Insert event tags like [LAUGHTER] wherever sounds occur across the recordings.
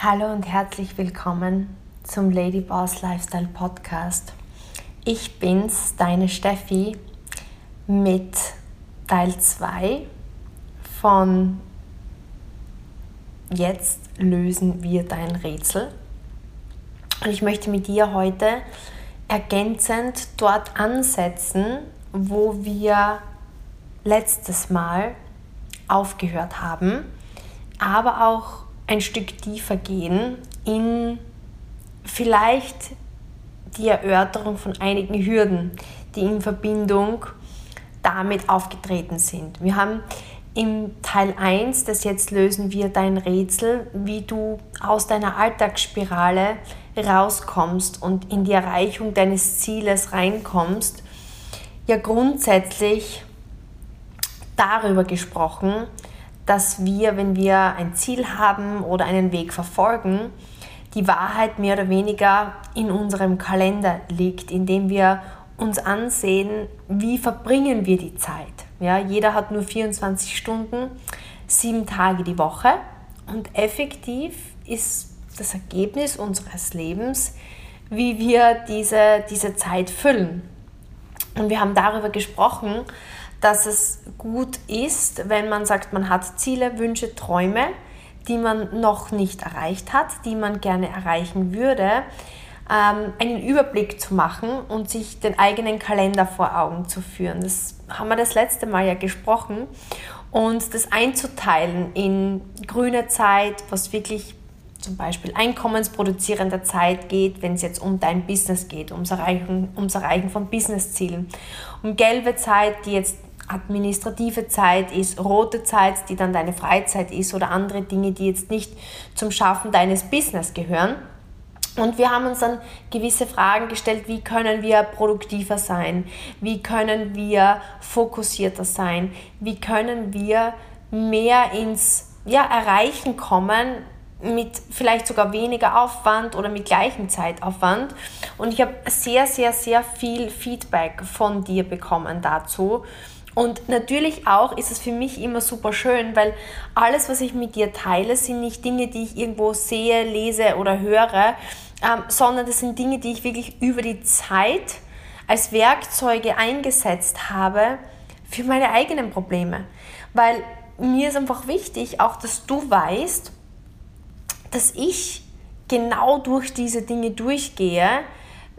Hallo und herzlich willkommen zum Lady Boss Lifestyle Podcast. Ich bin's, deine Steffi, mit Teil 2 von Jetzt lösen wir dein Rätsel. Und ich möchte mit dir heute ergänzend dort ansetzen, wo wir letztes Mal aufgehört haben, aber auch ein Stück tiefer gehen in vielleicht die Erörterung von einigen Hürden, die in Verbindung damit aufgetreten sind. Wir haben im Teil 1, das jetzt lösen wir dein Rätsel, wie du aus deiner Alltagsspirale rauskommst und in die Erreichung deines Zieles reinkommst, ja grundsätzlich darüber gesprochen, dass wir, wenn wir ein Ziel haben oder einen Weg verfolgen, die Wahrheit mehr oder weniger in unserem Kalender liegt, indem wir uns ansehen, wie verbringen wir die Zeit. Ja, jeder hat nur 24 Stunden, sieben Tage die Woche und effektiv ist das Ergebnis unseres Lebens, wie wir diese, diese Zeit füllen. Und wir haben darüber gesprochen, dass es gut ist, wenn man sagt, man hat Ziele, Wünsche, Träume, die man noch nicht erreicht hat, die man gerne erreichen würde, ähm, einen Überblick zu machen und sich den eigenen Kalender vor Augen zu führen. Das haben wir das letzte Mal ja gesprochen. Und das einzuteilen in grüne Zeit, was wirklich zum Beispiel einkommensproduzierender Zeit geht, wenn es jetzt um dein Business geht, ums Erreichen, ums Erreichen von Businesszielen. Um gelbe Zeit, die jetzt administrative Zeit ist, rote Zeit, die dann deine Freizeit ist oder andere Dinge, die jetzt nicht zum Schaffen deines Business gehören. Und wir haben uns dann gewisse Fragen gestellt, wie können wir produktiver sein, wie können wir fokussierter sein, wie können wir mehr ins ja, Erreichen kommen mit vielleicht sogar weniger Aufwand oder mit gleichem Zeitaufwand. Und ich habe sehr, sehr, sehr viel Feedback von dir bekommen dazu. Und natürlich auch ist es für mich immer super schön, weil alles, was ich mit dir teile, sind nicht Dinge, die ich irgendwo sehe, lese oder höre, ähm, sondern das sind Dinge, die ich wirklich über die Zeit als Werkzeuge eingesetzt habe für meine eigenen Probleme. Weil mir ist einfach wichtig, auch dass du weißt, dass ich genau durch diese Dinge durchgehe,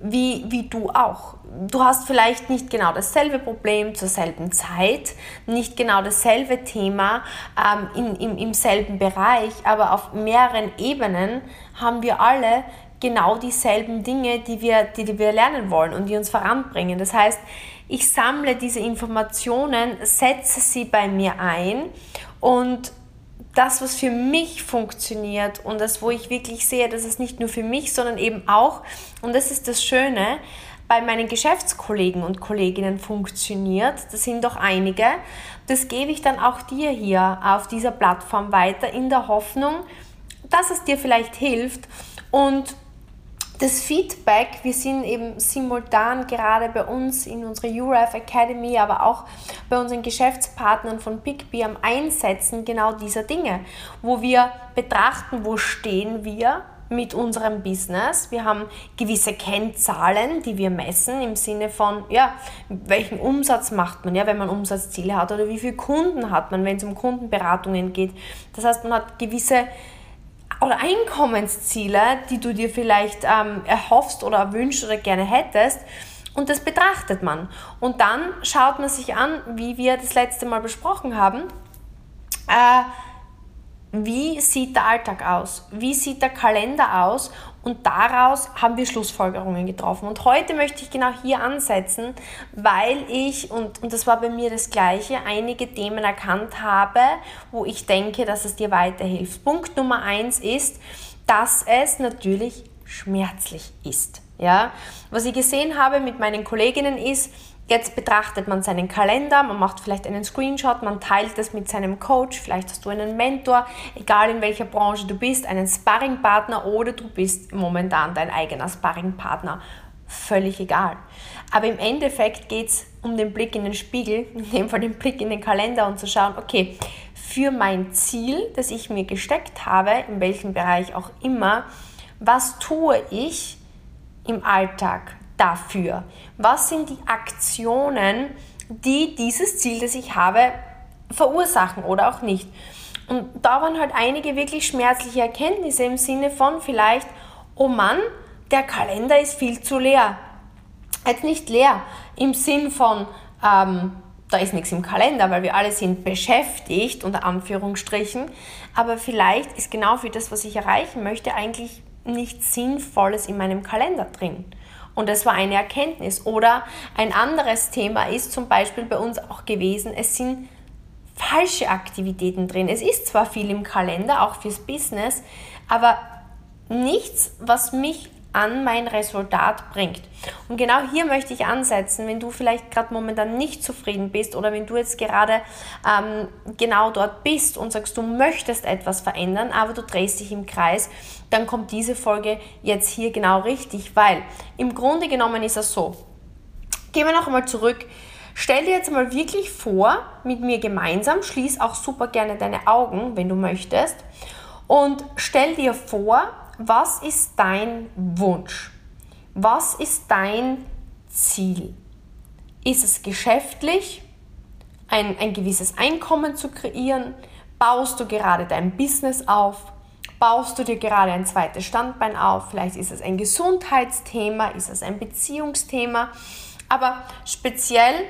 wie, wie du auch. Du hast vielleicht nicht genau dasselbe Problem zur selben Zeit, nicht genau dasselbe Thema ähm, in, im, im selben Bereich, aber auf mehreren Ebenen haben wir alle genau dieselben Dinge, die wir, die, die wir lernen wollen und die uns voranbringen. Das heißt, ich sammle diese Informationen, setze sie bei mir ein und das, was für mich funktioniert und das, wo ich wirklich sehe, dass es nicht nur für mich, sondern eben auch, und das ist das Schöne, bei meinen Geschäftskollegen und Kolleginnen funktioniert, das sind doch einige, das gebe ich dann auch dir hier auf dieser Plattform weiter in der Hoffnung, dass es dir vielleicht hilft. Und das Feedback, wir sind eben simultan gerade bei uns in unserer URF Academy, aber auch bei unseren Geschäftspartnern von Pickbee am Einsetzen genau dieser Dinge, wo wir betrachten, wo stehen wir mit unserem Business. Wir haben gewisse Kennzahlen, die wir messen im Sinne von, ja, welchen Umsatz macht man, ja, wenn man Umsatzziele hat oder wie viele Kunden hat man, wenn es um Kundenberatungen geht. Das heißt, man hat gewisse oder Einkommensziele, die du dir vielleicht ähm, erhoffst oder wünschst oder gerne hättest. Und das betrachtet man. Und dann schaut man sich an, wie wir das letzte Mal besprochen haben, äh, wie sieht der Alltag aus? Wie sieht der Kalender aus? Und daraus haben wir Schlussfolgerungen getroffen. Und heute möchte ich genau hier ansetzen, weil ich, und, und das war bei mir das Gleiche, einige Themen erkannt habe, wo ich denke, dass es dir weiterhilft. Punkt Nummer eins ist, dass es natürlich schmerzlich ist. Ja? Was ich gesehen habe mit meinen Kolleginnen ist, Jetzt betrachtet man seinen Kalender, man macht vielleicht einen Screenshot, man teilt das mit seinem Coach, vielleicht hast du einen Mentor, egal in welcher Branche du bist, einen Sparringpartner oder du bist momentan dein eigener Sparringpartner. Völlig egal. Aber im Endeffekt geht es um den Blick in den Spiegel, [LAUGHS] in dem Fall den Blick in den Kalender und zu schauen, okay, für mein Ziel, das ich mir gesteckt habe, in welchem Bereich auch immer, was tue ich im Alltag dafür? Was sind die Aktionen, die dieses Ziel, das ich habe, verursachen oder auch nicht? Und da waren halt einige wirklich schmerzliche Erkenntnisse im Sinne von vielleicht, oh Mann, der Kalender ist viel zu leer. Jetzt nicht leer im Sinn von, ähm, da ist nichts im Kalender, weil wir alle sind beschäftigt, unter Anführungsstrichen. Aber vielleicht ist genau für das, was ich erreichen möchte, eigentlich nichts Sinnvolles in meinem Kalender drin. Und das war eine Erkenntnis. Oder ein anderes Thema ist zum Beispiel bei uns auch gewesen, es sind falsche Aktivitäten drin. Es ist zwar viel im Kalender, auch fürs Business, aber nichts, was mich an mein Resultat bringt. Und genau hier möchte ich ansetzen, wenn du vielleicht gerade momentan nicht zufrieden bist oder wenn du jetzt gerade ähm, genau dort bist und sagst, du möchtest etwas verändern, aber du drehst dich im Kreis, dann kommt diese Folge jetzt hier genau richtig, weil im Grunde genommen ist es so. Gehen wir noch einmal zurück. Stell dir jetzt mal wirklich vor, mit mir gemeinsam, schließ auch super gerne deine Augen, wenn du möchtest, und stell dir vor, was ist dein Wunsch? Was ist dein Ziel? Ist es geschäftlich, ein, ein gewisses Einkommen zu kreieren? Baust du gerade dein Business auf? Baust du dir gerade ein zweites Standbein auf? Vielleicht ist es ein Gesundheitsthema, ist es ein Beziehungsthema. Aber speziell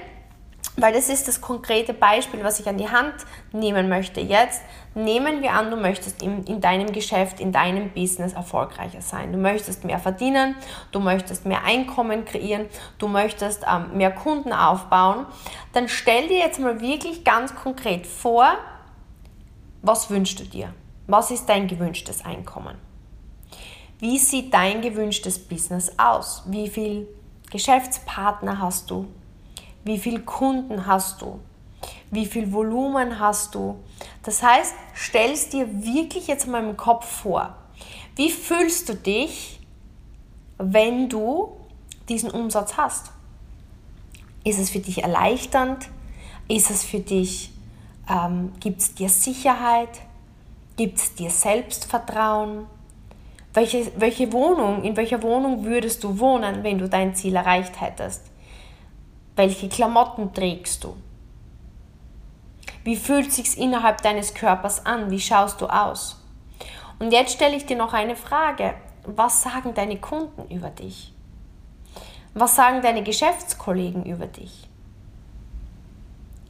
weil das ist das konkrete Beispiel, was ich an die Hand nehmen möchte jetzt. Nehmen wir an, du möchtest in, in, deinem Geschäft, in deinem Business erfolgreicher sein. Du möchtest mehr verdienen, du möchtest mehr Einkommen kreieren, du möchtest ähm, mehr Kunden aufbauen. Dann stell dir jetzt mal wirklich ganz konkret vor, was wünschst du dir? Was ist dein gewünschtes Einkommen? Wie sieht dein gewünschtes Business aus? Wie viele Geschäftspartner hast du? Wie viele Kunden hast du? Wie viel Volumen hast du? Das heißt, stellst dir wirklich jetzt mal im Kopf vor, wie fühlst du dich, wenn du diesen Umsatz hast? Ist es für dich erleichternd? Ist es für dich, ähm, gibt es dir Sicherheit? Gibt es dir Selbstvertrauen? Welche, welche Wohnung, in welcher Wohnung würdest du wohnen, wenn du dein Ziel erreicht hättest? Welche Klamotten trägst du? Wie fühlt sich's innerhalb deines Körpers an? Wie schaust du aus? Und jetzt stelle ich dir noch eine Frage. Was sagen deine Kunden über dich? Was sagen deine Geschäftskollegen über dich?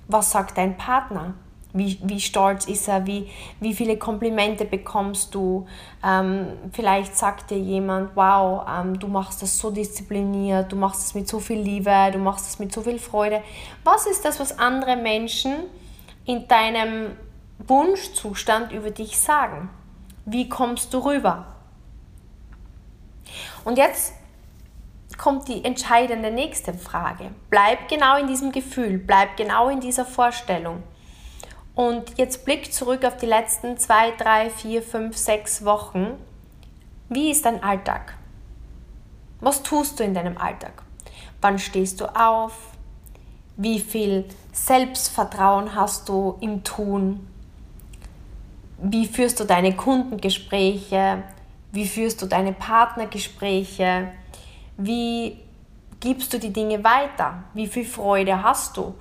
Was sagt dein Partner? Wie, wie stolz ist er? Wie, wie viele Komplimente bekommst du? Ähm, vielleicht sagt dir jemand, wow, ähm, du machst das so diszipliniert, du machst es mit so viel Liebe, du machst es mit so viel Freude. Was ist das, was andere Menschen in deinem Wunschzustand über dich sagen? Wie kommst du rüber? Und jetzt kommt die entscheidende nächste Frage. Bleib genau in diesem Gefühl, bleib genau in dieser Vorstellung. Und jetzt blick zurück auf die letzten zwei, drei, vier, fünf, sechs Wochen. Wie ist dein Alltag? Was tust du in deinem Alltag? Wann stehst du auf? Wie viel Selbstvertrauen hast du im Tun? Wie führst du deine Kundengespräche? Wie führst du deine Partnergespräche? Wie gibst du die Dinge weiter? Wie viel Freude hast du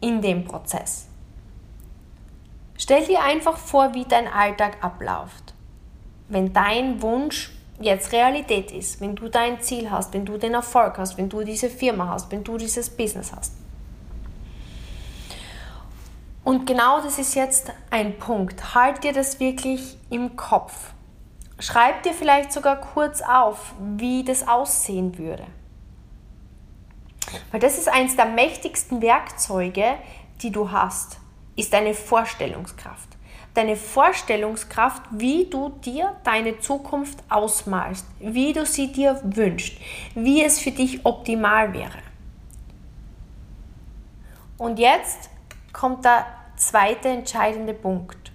in dem Prozess? Stell dir einfach vor, wie dein Alltag abläuft. Wenn dein Wunsch jetzt Realität ist, wenn du dein Ziel hast, wenn du den Erfolg hast, wenn du diese Firma hast, wenn du dieses Business hast. Und genau das ist jetzt ein Punkt. Halt dir das wirklich im Kopf. Schreib dir vielleicht sogar kurz auf, wie das aussehen würde. Weil das ist eines der mächtigsten Werkzeuge, die du hast ist deine Vorstellungskraft. Deine Vorstellungskraft, wie du dir deine Zukunft ausmalst, wie du sie dir wünschst, wie es für dich optimal wäre. Und jetzt kommt der zweite entscheidende Punkt.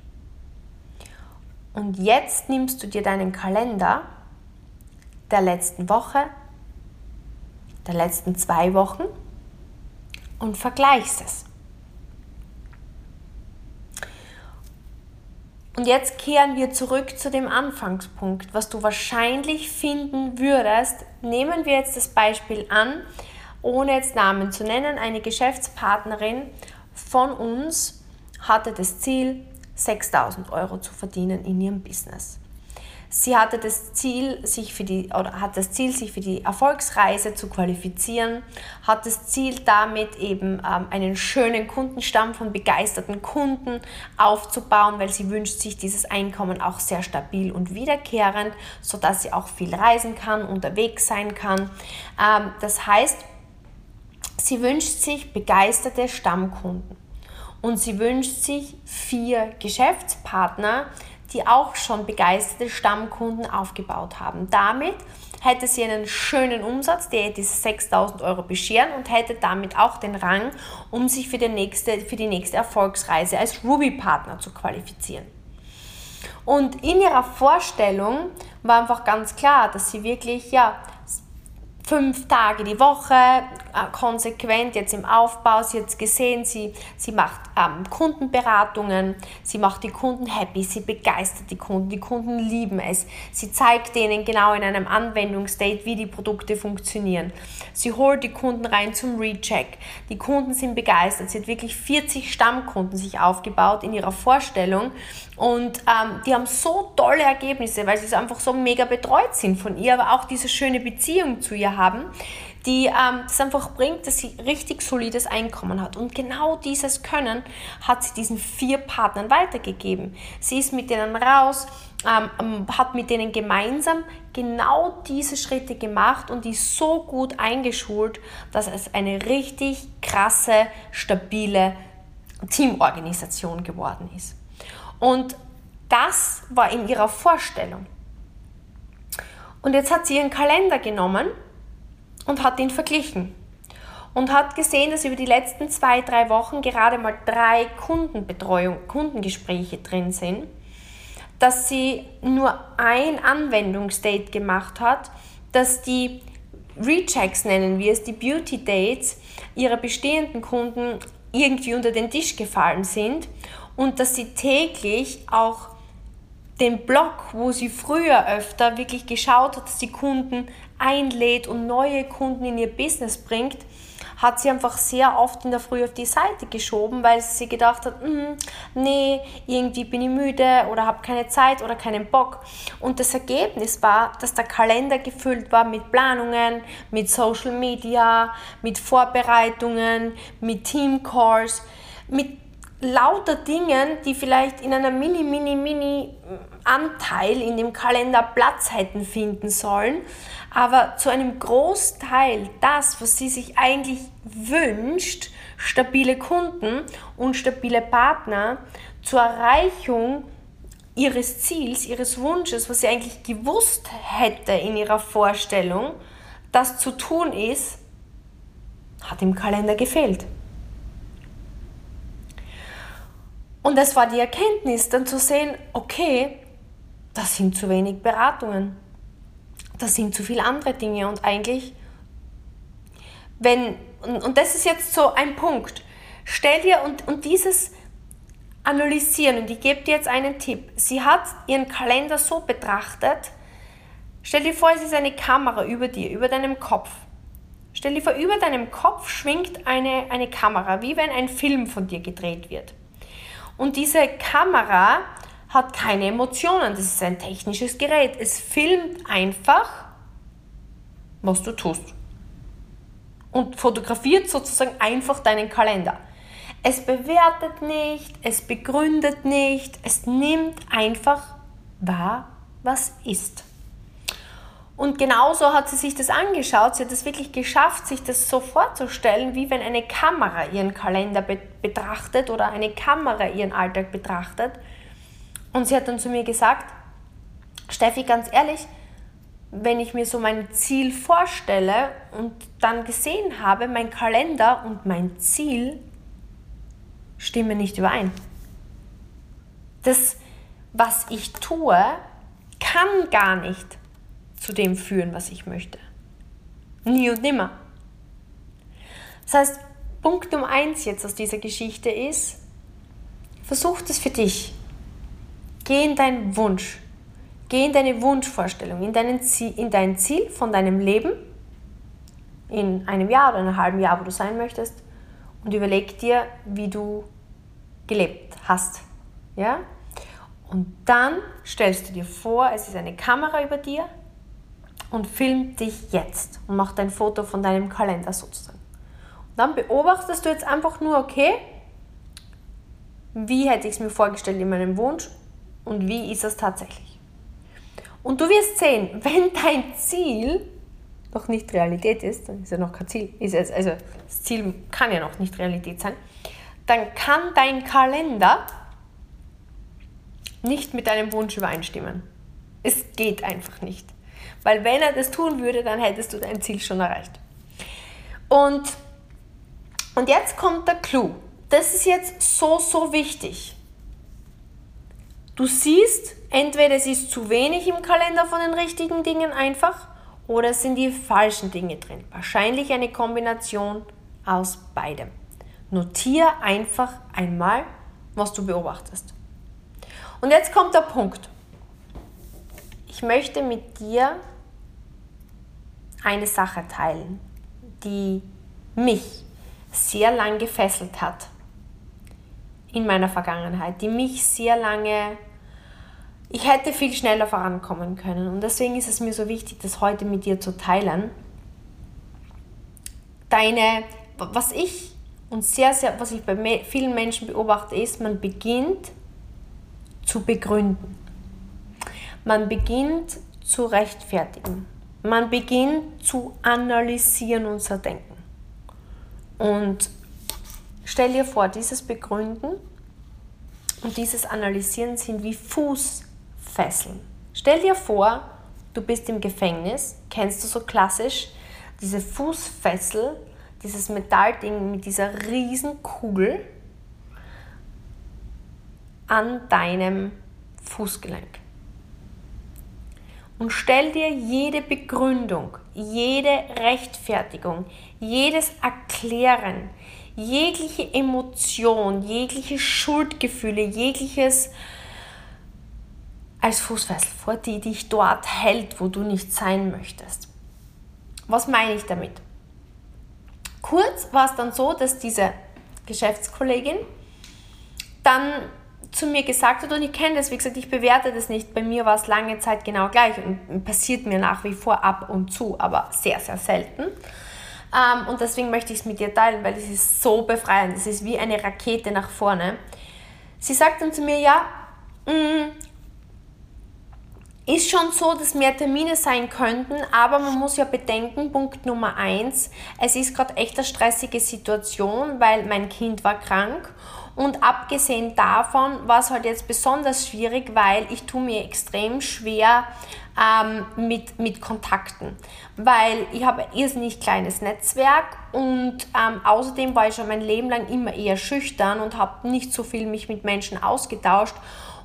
Und jetzt nimmst du dir deinen Kalender der letzten Woche, der letzten zwei Wochen und vergleichst es. Und jetzt kehren wir zurück zu dem Anfangspunkt, was du wahrscheinlich finden würdest. Nehmen wir jetzt das Beispiel an, ohne jetzt Namen zu nennen. Eine Geschäftspartnerin von uns hatte das Ziel, 6000 Euro zu verdienen in ihrem Business. Sie hatte das Ziel, sich für die, oder hat das Ziel, sich für die Erfolgsreise zu qualifizieren, hat das Ziel damit eben ähm, einen schönen Kundenstamm von begeisterten Kunden aufzubauen, weil sie wünscht sich dieses Einkommen auch sehr stabil und wiederkehrend, sodass sie auch viel reisen kann, unterwegs sein kann. Ähm, das heißt, sie wünscht sich begeisterte Stammkunden und sie wünscht sich vier Geschäftspartner, die auch schon begeisterte Stammkunden aufgebaut haben. Damit hätte sie einen schönen Umsatz, der diese 6000 Euro bescheren und hätte damit auch den Rang, um sich für die nächste, für die nächste Erfolgsreise als Ruby-Partner zu qualifizieren. Und in ihrer Vorstellung war einfach ganz klar, dass sie wirklich ja, fünf Tage die Woche, konsequent jetzt im Aufbau. Sie hat gesehen, sie, sie macht ähm, Kundenberatungen, sie macht die Kunden happy, sie begeistert die Kunden, die Kunden lieben es. Sie zeigt denen genau in einem Anwendungsstate, wie die Produkte funktionieren. Sie holt die Kunden rein zum Recheck. Die Kunden sind begeistert. Sie hat wirklich 40 Stammkunden sich aufgebaut in ihrer Vorstellung und ähm, die haben so tolle Ergebnisse, weil sie einfach so mega betreut sind von ihr, aber auch diese schöne Beziehung zu ihr haben, die ähm, das einfach bringt, dass sie richtig solides Einkommen hat. Und genau dieses Können hat sie diesen vier Partnern weitergegeben. Sie ist mit denen raus, ähm, ähm hat mit denen gemeinsam genau diese Schritte gemacht und die so gut eingeschult, dass es eine richtig krasse, stabile Teamorganisation geworden ist. Und das war in ihrer Vorstellung. Und jetzt hat sie ihren Kalender genommen und hat ihn verglichen. Und hat gesehen, dass über die letzten zwei, drei Wochen gerade mal drei Kundenbetreuung, Kundengespräche drin sind, dass sie nur ein Anwendungsdate gemacht hat, dass die Rechecks nennen wir es, die Beauty Dates ihrer bestehenden Kunden irgendwie unter den Tisch gefallen sind und dass sie täglich auch den Blog, wo sie früher öfter wirklich geschaut hat, dass sie Kunden einlädt und neue Kunden in ihr Business bringt, hat sie einfach sehr oft in der Früh auf die Seite geschoben, weil sie gedacht hat, mm, nee, irgendwie bin ich müde oder habe keine Zeit oder keinen Bock. Und das Ergebnis war, dass der Kalender gefüllt war mit Planungen, mit Social Media, mit Vorbereitungen, mit Team Calls, mit lauter Dingen, die vielleicht in einer mini, mini, mini Anteil in dem Kalender Platz hätten finden sollen, aber zu einem Großteil das, was sie sich eigentlich wünscht, stabile Kunden und stabile Partner zur Erreichung ihres Ziels, ihres Wunsches, was sie eigentlich gewusst hätte in ihrer Vorstellung, das zu tun ist, hat im Kalender gefehlt. Und es war die Erkenntnis, dann zu sehen, okay, das sind zu wenig Beratungen, das sind zu viele andere Dinge und eigentlich, wenn, und, und das ist jetzt so ein Punkt, stell dir und, und dieses analysieren und ich gebe dir jetzt einen Tipp. Sie hat ihren Kalender so betrachtet, stell dir vor, es ist eine Kamera über dir, über deinem Kopf. Stell dir vor, über deinem Kopf schwingt eine, eine Kamera, wie wenn ein Film von dir gedreht wird. Und diese Kamera hat keine Emotionen. Das ist ein technisches Gerät. Es filmt einfach, was du tust. Und fotografiert sozusagen einfach deinen Kalender. Es bewertet nicht, es begründet nicht, es nimmt einfach wahr, was ist. Und genauso hat sie sich das angeschaut. Sie hat es wirklich geschafft, sich das so vorzustellen, wie wenn eine Kamera ihren Kalender be betrachtet oder eine Kamera ihren Alltag betrachtet. Und sie hat dann zu mir gesagt, Steffi, ganz ehrlich, wenn ich mir so mein Ziel vorstelle und dann gesehen habe, mein Kalender und mein Ziel stimmen nicht überein. Das, was ich tue, kann gar nicht zu dem führen, was ich möchte. Nie und nimmer. Das heißt, Punkt Nummer eins jetzt aus dieser Geschichte ist, versuch das für dich. Geh in deinen Wunsch. Geh in deine Wunschvorstellung, in, deinen Ziel, in dein Ziel von deinem Leben, in einem Jahr oder einem halben Jahr, wo du sein möchtest, und überleg dir, wie du gelebt hast. Ja? Und dann stellst du dir vor, es ist eine Kamera über dir und filmt dich jetzt und macht ein Foto von deinem Kalender sozusagen. Und dann beobachtest du jetzt einfach nur, okay, wie hätte ich es mir vorgestellt in meinem Wunsch und wie ist es tatsächlich. Und du wirst sehen, [LAUGHS] wenn dein Ziel noch nicht Realität ist, dann ist ja noch kein Ziel, ist es, also das Ziel kann ja noch nicht Realität sein, dann kann dein Kalender nicht mit deinem Wunsch übereinstimmen. Es geht einfach nicht. Weil wenn er das tun würde, dann hättest du dein Ziel schon erreicht. Und, und jetzt kommt der Clou. Das ist jetzt so, so wichtig. Du siehst, entweder es ist zu wenig im Kalender von den richtigen Dingen einfach oder es sind die falschen Dinge drin. Wahrscheinlich eine Kombination aus beidem. Notiere einfach einmal, was du beobachtest. Und jetzt kommt der Punkt. Ich möchte mit dir eine Sache teilen, die mich sehr lang gefesselt hat in meiner Vergangenheit, die mich sehr lange ich hätte viel schneller vorankommen können. Und deswegen ist es mir so wichtig, das heute mit dir zu teilen. Deine, was ich und sehr, sehr, was ich bei vielen Menschen beobachte, ist, man beginnt zu begründen. Man beginnt zu rechtfertigen. Man beginnt zu analysieren zu denken. Und stell dir vor, dieses Begründen und dieses Analysieren sind wie Fußfesseln. Stell dir vor, du bist im Gefängnis, kennst du so klassisch diese Fußfessel, dieses Metallding mit dieser riesen Kugel an deinem Fußgelenk. Und stell dir jede Begründung, jede Rechtfertigung, jedes Erklären, jegliche Emotion, jegliche Schuldgefühle, jegliches als Fußfessel vor, die dich dort hält, wo du nicht sein möchtest. Was meine ich damit? Kurz war es dann so, dass diese Geschäftskollegin dann zu mir gesagt hat, und ich kenne das, wie gesagt, ich bewerte das nicht, bei mir war es lange Zeit genau gleich und passiert mir nach wie vor ab und zu, aber sehr, sehr selten. Ähm, und deswegen möchte ich es mit dir teilen, weil es ist so befreiend, es ist wie eine Rakete nach vorne. Sie sagt dann zu mir, ja, mh, mm, ist schon so, dass mehr Termine sein könnten, aber man muss ja bedenken, Punkt Nummer eins, es ist gerade echt eine stressige Situation, weil mein Kind war krank und abgesehen davon war es halt jetzt besonders schwierig, weil ich tue mir extrem schwer ähm, mit, mit Kontakten, weil ich habe ein irrsinnig kleines Netzwerk und ähm, außerdem war ich schon mein Leben lang immer eher schüchtern und habe nicht so viel mich mit Menschen ausgetauscht.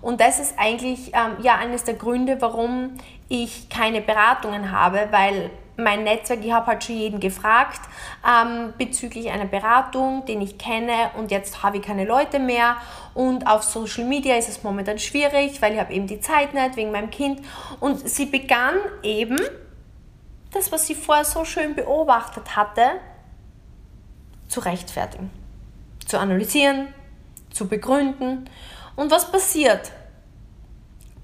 Und das ist eigentlich ähm, ja eines der Gründe, warum ich keine Beratungen habe, weil mein Netzwerk, ich habe halt schon jeden gefragt ähm, bezüglich einer Beratung, den ich kenne und jetzt habe ich keine Leute mehr. Und auf Social Media ist es momentan schwierig, weil ich habe eben die Zeit nicht wegen meinem Kind. Und sie begann eben das, was sie vorher so schön beobachtet hatte, zu rechtfertigen, zu analysieren, zu begründen. Und was passiert?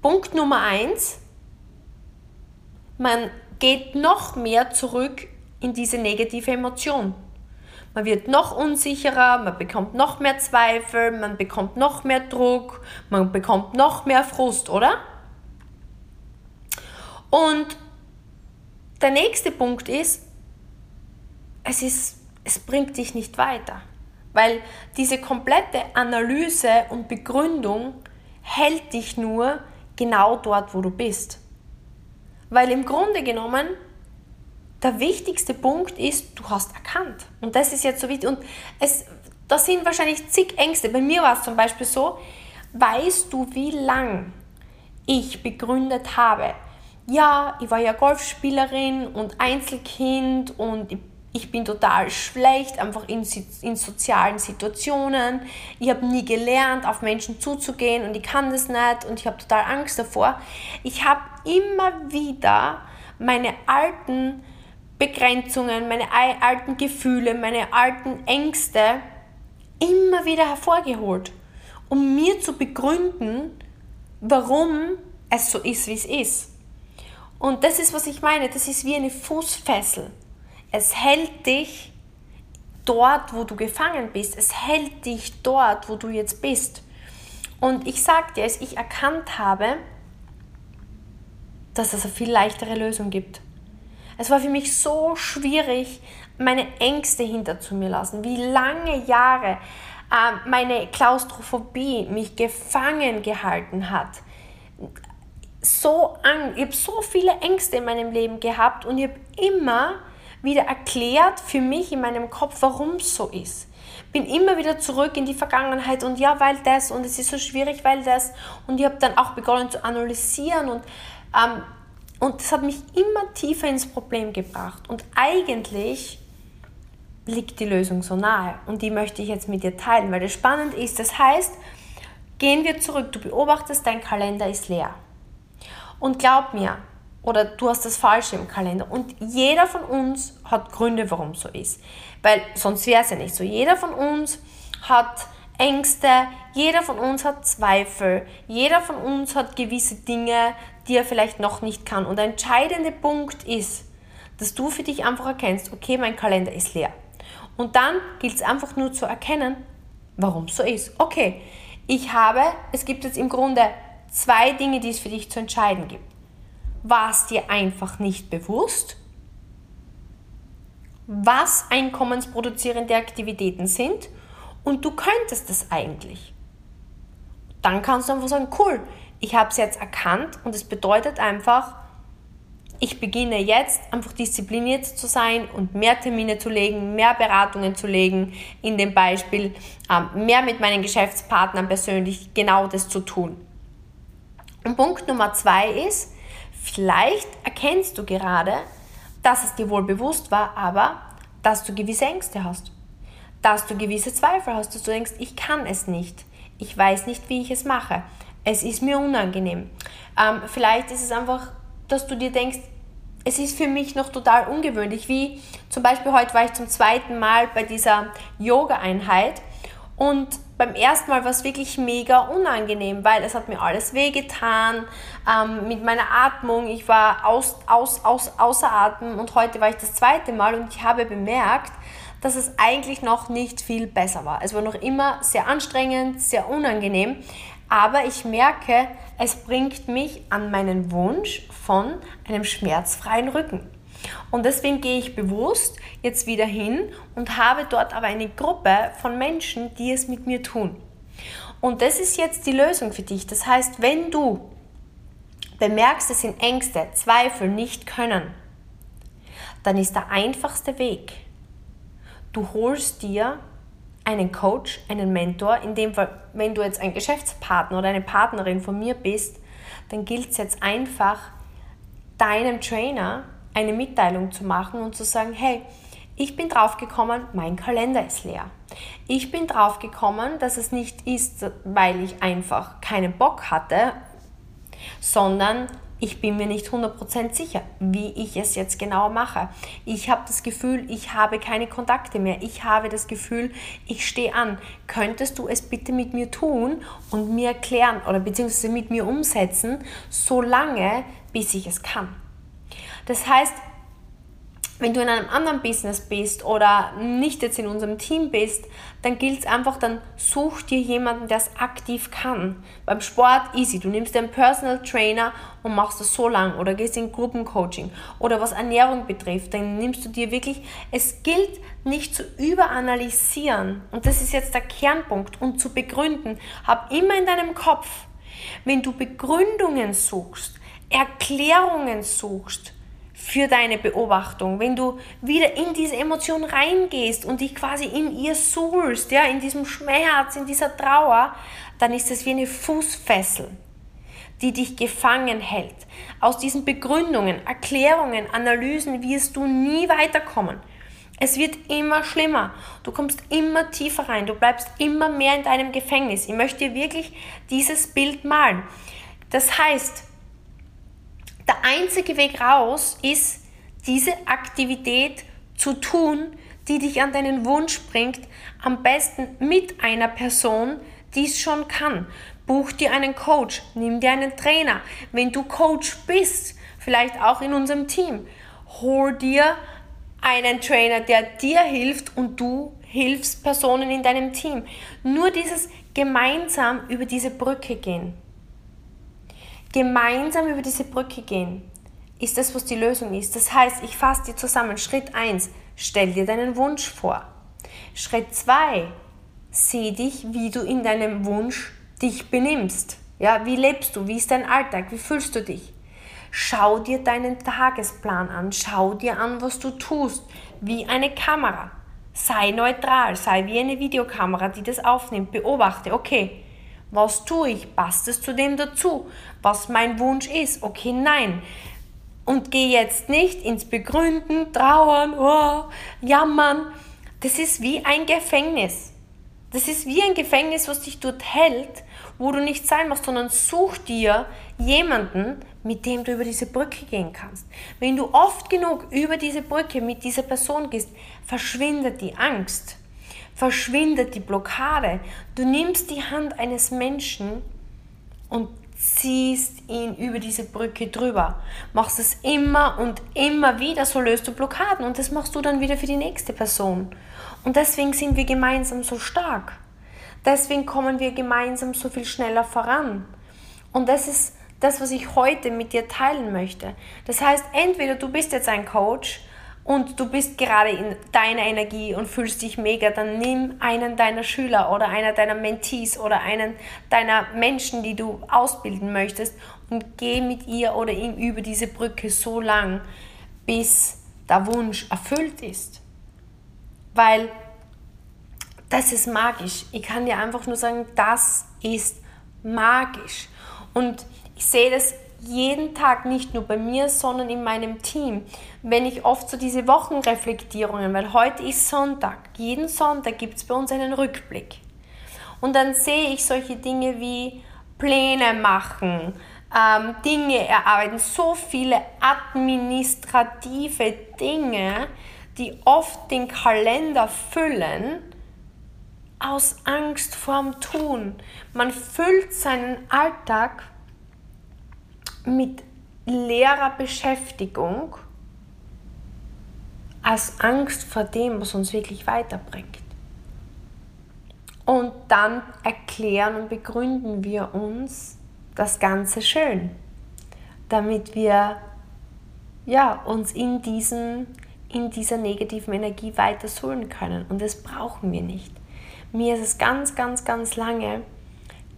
Punkt Nummer eins, man geht noch mehr zurück in diese negative Emotion. Man wird noch unsicherer, man bekommt noch mehr Zweifel, man bekommt noch mehr Druck, man bekommt noch mehr Frust, oder? Und der nächste Punkt ist, es, ist, es bringt dich nicht weiter. Weil diese komplette Analyse und Begründung hält dich nur genau dort, wo du bist. Weil im Grunde genommen der wichtigste Punkt ist, du hast erkannt. Und das ist jetzt so wichtig. Und es, das sind wahrscheinlich zig Ängste. Bei mir war es zum Beispiel so, weißt du, wie lang ich begründet habe? Ja, ich war ja Golfspielerin und Einzelkind und ich ich bin total schlecht, einfach in, in sozialen Situationen. Ich habe nie gelernt, auf Menschen zuzugehen und ich kann das nicht und ich habe total Angst davor. Ich habe immer wieder meine alten Begrenzungen, meine alten Gefühle, meine alten Ängste immer wieder hervorgeholt, um mir zu begründen, warum es so ist, wie es ist. Und das ist, was ich meine. Das ist wie eine Fußfessel. Es hält dich dort, wo du gefangen bist. Es hält dich dort, wo du jetzt bist. Und ich sage dir, als ich erkannt habe, dass es eine viel leichtere Lösung gibt. Es war für mich so schwierig, meine Ängste hinter zu mir lassen. Wie lange Jahre äh, meine Klaustrophobie mich gefangen gehalten hat. So an, ich habe so viele Ängste in meinem Leben gehabt und ich habe immer wieder erklärt für mich in meinem Kopf, warum es so ist. Bin immer wieder zurück in die Vergangenheit und ja, weil das und es ist so schwierig, weil das. Und ich habe dann auch begonnen zu analysieren und, ähm, und das hat mich immer tiefer ins Problem gebracht. Und eigentlich liegt die Lösung so nahe und die möchte ich jetzt mit dir teilen, weil das spannend ist. Das heißt, gehen wir zurück, du beobachtest, dein Kalender ist leer. Und glaub mir, oder du hast das Falsche im Kalender. Und jeder von uns hat Gründe, warum es so ist. Weil sonst wäre es ja nicht so. Jeder von uns hat Ängste, jeder von uns hat Zweifel, jeder von uns hat gewisse Dinge, die er vielleicht noch nicht kann. Und der entscheidende Punkt ist, dass du für dich einfach erkennst, okay, mein Kalender ist leer. Und dann gilt es einfach nur zu erkennen, warum es so ist. Okay, ich habe, es gibt jetzt im Grunde zwei Dinge, die es für dich zu entscheiden gibt war es dir einfach nicht bewusst, was einkommensproduzierende Aktivitäten sind und du könntest es eigentlich. Dann kannst du einfach sagen, cool, ich habe es jetzt erkannt und es bedeutet einfach, ich beginne jetzt einfach diszipliniert zu sein und mehr Termine zu legen, mehr Beratungen zu legen, in dem Beispiel ähm, mehr mit meinen Geschäftspartnern persönlich genau das zu tun. Und Punkt Nummer zwei ist, Vielleicht erkennst du gerade, dass es dir wohl bewusst war, aber dass du gewisse Ängste hast, dass du gewisse Zweifel hast, dass du denkst, ich kann es nicht, ich weiß nicht, wie ich es mache, es ist mir unangenehm. Ähm, vielleicht ist es einfach, dass du dir denkst, es ist für mich noch total ungewöhnlich, wie zum Beispiel heute war ich zum zweiten Mal bei dieser Yoga-Einheit und beim ersten Mal war es wirklich mega unangenehm, weil es hat mir alles wehgetan ähm, mit meiner Atmung. Ich war aus, aus, aus, außer Atem und heute war ich das zweite Mal und ich habe bemerkt, dass es eigentlich noch nicht viel besser war. Es war noch immer sehr anstrengend, sehr unangenehm, aber ich merke, es bringt mich an meinen Wunsch von einem schmerzfreien Rücken. Und deswegen gehe ich bewusst jetzt wieder hin und habe dort aber eine Gruppe von Menschen, die es mit mir tun. Und das ist jetzt die Lösung für dich. Das heißt, wenn du bemerkst, es sind Ängste, Zweifel, nicht können, dann ist der einfachste Weg, du holst dir einen Coach, einen Mentor, in dem Fall, wenn du jetzt ein Geschäftspartner oder eine Partnerin von mir bist, dann gilt es jetzt einfach, deinem Trainer eine Mitteilung zu machen und zu sagen, hey, ich bin draufgekommen, mein Kalender ist leer. Ich bin draufgekommen, dass es nicht ist, weil ich einfach keinen Bock hatte, sondern ich bin mir nicht 100% sicher, wie ich es jetzt genau mache. Ich habe das Gefühl, ich habe keine Kontakte mehr. Ich habe das Gefühl, ich stehe an. Könntest du es bitte mit mir tun und mir erklären oder beziehungsweise mit mir umsetzen, solange bis ich es kann? Das heißt, wenn du in einem anderen Business bist oder nicht jetzt in unserem Team bist, dann gilt es einfach, dann such dir jemanden, der es aktiv kann. Beim Sport easy, du nimmst dir einen Personal Trainer und machst das so lang oder gehst in Gruppencoaching oder was Ernährung betrifft, dann nimmst du dir wirklich, es gilt nicht zu überanalysieren und das ist jetzt der Kernpunkt und zu begründen. Hab immer in deinem Kopf, wenn du Begründungen suchst, Erklärungen suchst, für deine Beobachtung, wenn du wieder in diese Emotion reingehst und dich quasi in ihr suhlst, ja, in diesem Schmerz, in dieser Trauer, dann ist es wie eine Fußfessel, die dich gefangen hält. Aus diesen Begründungen, Erklärungen, Analysen wirst du nie weiterkommen. Es wird immer schlimmer. Du kommst immer tiefer rein. Du bleibst immer mehr in deinem Gefängnis. Ich möchte dir wirklich dieses Bild malen. Das heißt, der einzige Weg raus ist, diese Aktivität zu tun, die dich an deinen Wunsch bringt, am besten mit einer Person, die es schon kann. Buch dir einen Coach, nimm dir einen Trainer. Wenn du Coach bist, vielleicht auch in unserem Team, hol dir einen Trainer, der dir hilft und du hilfst Personen in deinem Team. Nur dieses gemeinsam über diese Brücke gehen. Gemeinsam über diese Brücke gehen ist das, was die Lösung ist. Das heißt, ich fasse dir zusammen. Schritt 1, stell dir deinen Wunsch vor. Schritt 2, seh dich, wie du in deinem Wunsch dich benimmst. Ja, wie lebst du? Wie ist dein Alltag? Wie fühlst du dich? Schau dir deinen Tagesplan an. Schau dir an, was du tust. Wie eine Kamera. Sei neutral. Sei wie eine Videokamera, die das aufnimmt. Beobachte, okay, was tue ich? Passt es zu dem dazu? Was mein Wunsch ist? Okay, nein. Und geh jetzt nicht ins Begründen, Trauern, oh, Jammern. Das ist wie ein Gefängnis. Das ist wie ein Gefängnis, was dich dort hält, wo du nicht sein musst, sondern such dir jemanden, mit dem du über diese Brücke gehen kannst. Wenn du oft genug über diese Brücke mit dieser Person gehst, verschwindet die Angst, verschwindet die Blockade. Du nimmst die Hand eines Menschen und ziehst ihn über diese Brücke drüber. Machst es immer und immer wieder, so löst du Blockaden und das machst du dann wieder für die nächste Person. Und deswegen sind wir gemeinsam so stark. Deswegen kommen wir gemeinsam so viel schneller voran. Und das ist das, was ich heute mit dir teilen möchte. Das heißt, entweder du bist jetzt ein Coach und du bist gerade in deiner Energie und fühlst dich mega, dann nimm einen deiner Schüler oder einer deiner Mentees oder einen deiner Menschen, die du ausbilden möchtest und geh mit ihr oder ihm über diese Brücke so lang, bis der Wunsch erfüllt ist. Weil das ist magisch. Ich kann dir einfach nur sagen, das ist magisch. Und ich sehe das jeden Tag nicht nur bei mir, sondern in meinem Team. Wenn ich oft so diese Wochenreflektierungen, weil heute ist Sonntag, jeden Sonntag gibt es bei uns einen Rückblick. Und dann sehe ich solche Dinge wie Pläne machen, ähm, Dinge erarbeiten, so viele administrative Dinge, die oft den Kalender füllen aus Angst vorm Tun. Man füllt seinen Alltag mit leerer Beschäftigung als Angst vor dem, was uns wirklich weiterbringt. Und dann erklären und begründen wir uns das Ganze schön, damit wir ja, uns in, diesen, in dieser negativen Energie weiter suhlen können. Und das brauchen wir nicht. Mir ist es ganz, ganz, ganz lange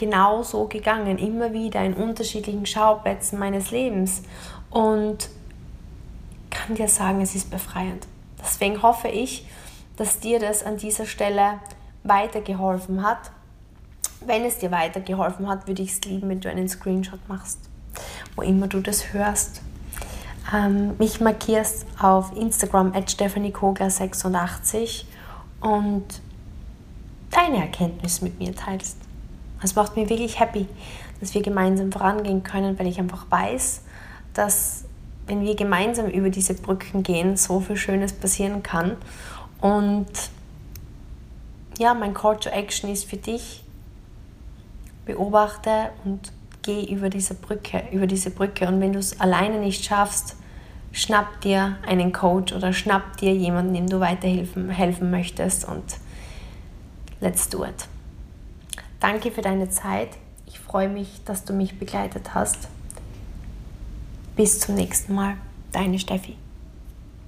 genau so gegangen, immer wieder in unterschiedlichen Schauplätzen meines Lebens. Und kann dir sagen, es ist befreiend. Deswegen hoffe ich, dass dir das an dieser Stelle weitergeholfen hat. Wenn es dir weitergeholfen hat, würde ich es lieben, wenn du einen Screenshot machst, wo immer du das hörst. Ähm, mich markierst auf Instagram at stephaniekogler86 und deine Erkenntnis mit mir teilst. Es macht mich wirklich happy, dass wir gemeinsam vorangehen können, weil ich einfach weiß, dass wenn wir gemeinsam über diese Brücken gehen, so viel Schönes passieren kann. Und ja, mein Call to Action ist für dich, beobachte und geh über diese Brücke, über diese Brücke. Und wenn du es alleine nicht schaffst, schnapp dir einen Coach oder schnapp dir jemanden, dem du weiterhelfen helfen möchtest und let's do it. Danke für deine Zeit. Ich freue mich, dass du mich begleitet hast. Bis zum nächsten Mal. Deine Steffi.